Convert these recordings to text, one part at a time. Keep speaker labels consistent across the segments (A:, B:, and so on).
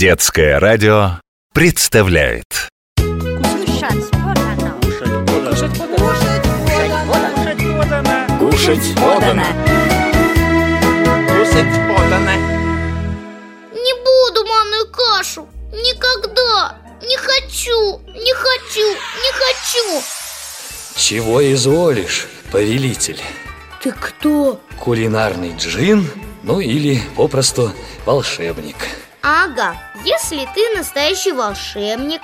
A: Детское радио представляет
B: Кушать подано.
C: Кушать подано.
B: Кушать подано.
C: Кушать подано.
D: Не буду манную кашу. Никогда. Не хочу. Не хочу. Не хочу.
E: Чего изволишь, повелитель?
D: Ты кто?
E: Кулинарный джин, ну или попросту волшебник
D: Ага, если ты настоящий волшебник,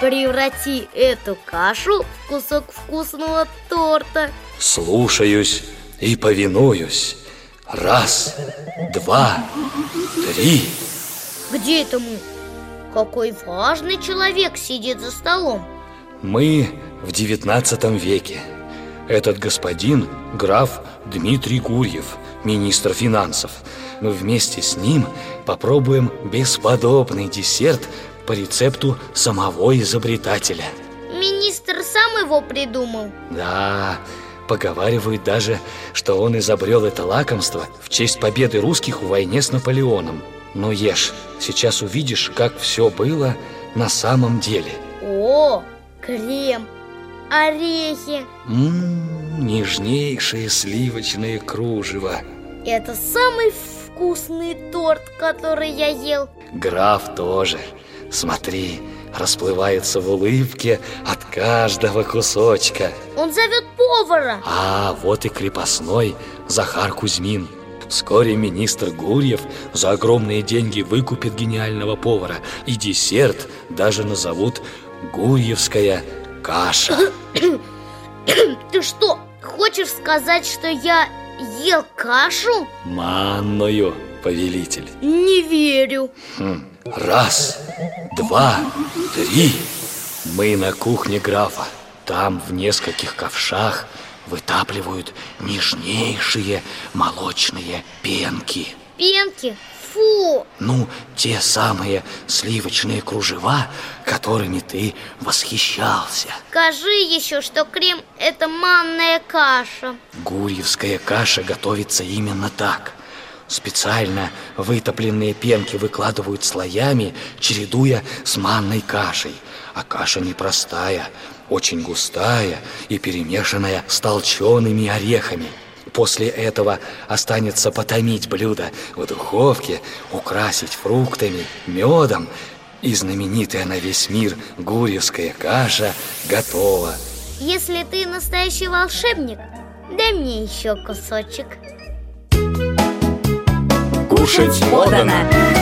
D: преврати эту кашу в кусок вкусного торта.
E: Слушаюсь и повинуюсь Раз, два, три
D: Где это мы? Какой важный человек сидит за столом.
E: Мы в девятнадцатом веке Этот господин граф Дмитрий Гурьев, министр финансов. Мы вместе с ним попробуем бесподобный десерт по рецепту самого изобретателя.
D: Министр сам его придумал.
E: Да, поговаривают даже, что он изобрел это лакомство в честь победы русских в войне с Наполеоном. Но ешь, сейчас увидишь, как все было на самом деле.
D: О, крем, орехи.
E: Ммм, нежнейшее сливочное кружево
D: Это самый вкусный торт, который я ел.
E: Граф тоже. Смотри, расплывается в улыбке от каждого кусочка.
D: Он зовет повара.
E: А вот и крепостной Захар Кузьмин. Вскоре министр Гурьев за огромные деньги выкупит гениального повара. И десерт даже назовут Гурьевская каша
D: Ты что, хочешь сказать, что я ел кашу?
E: Манную, повелитель
D: Не верю.
E: Хм, Раз, два, три Мы на кухне графа Там в нескольких ковшах вытапливают нежнейшие молочные пенки
D: Пенки? Фу!
E: Ну, те самые сливочные кружева, которыми ты восхищался
D: Скажи еще, что крем – это манная каша.
E: Гурьевская каша готовится именно так Специально вытопленные пенки выкладывают слоями, чередуя с манной кашей А каша непростая, очень густая и перемешанная с толчеными орехами После этого останется потомить блюдо в духовке, украсить фруктами, медом И знаменитая на весь мир гурьевская каша готова
D: Если ты настоящий волшебник, дай мне еще кусочек.
B: Кушать подано.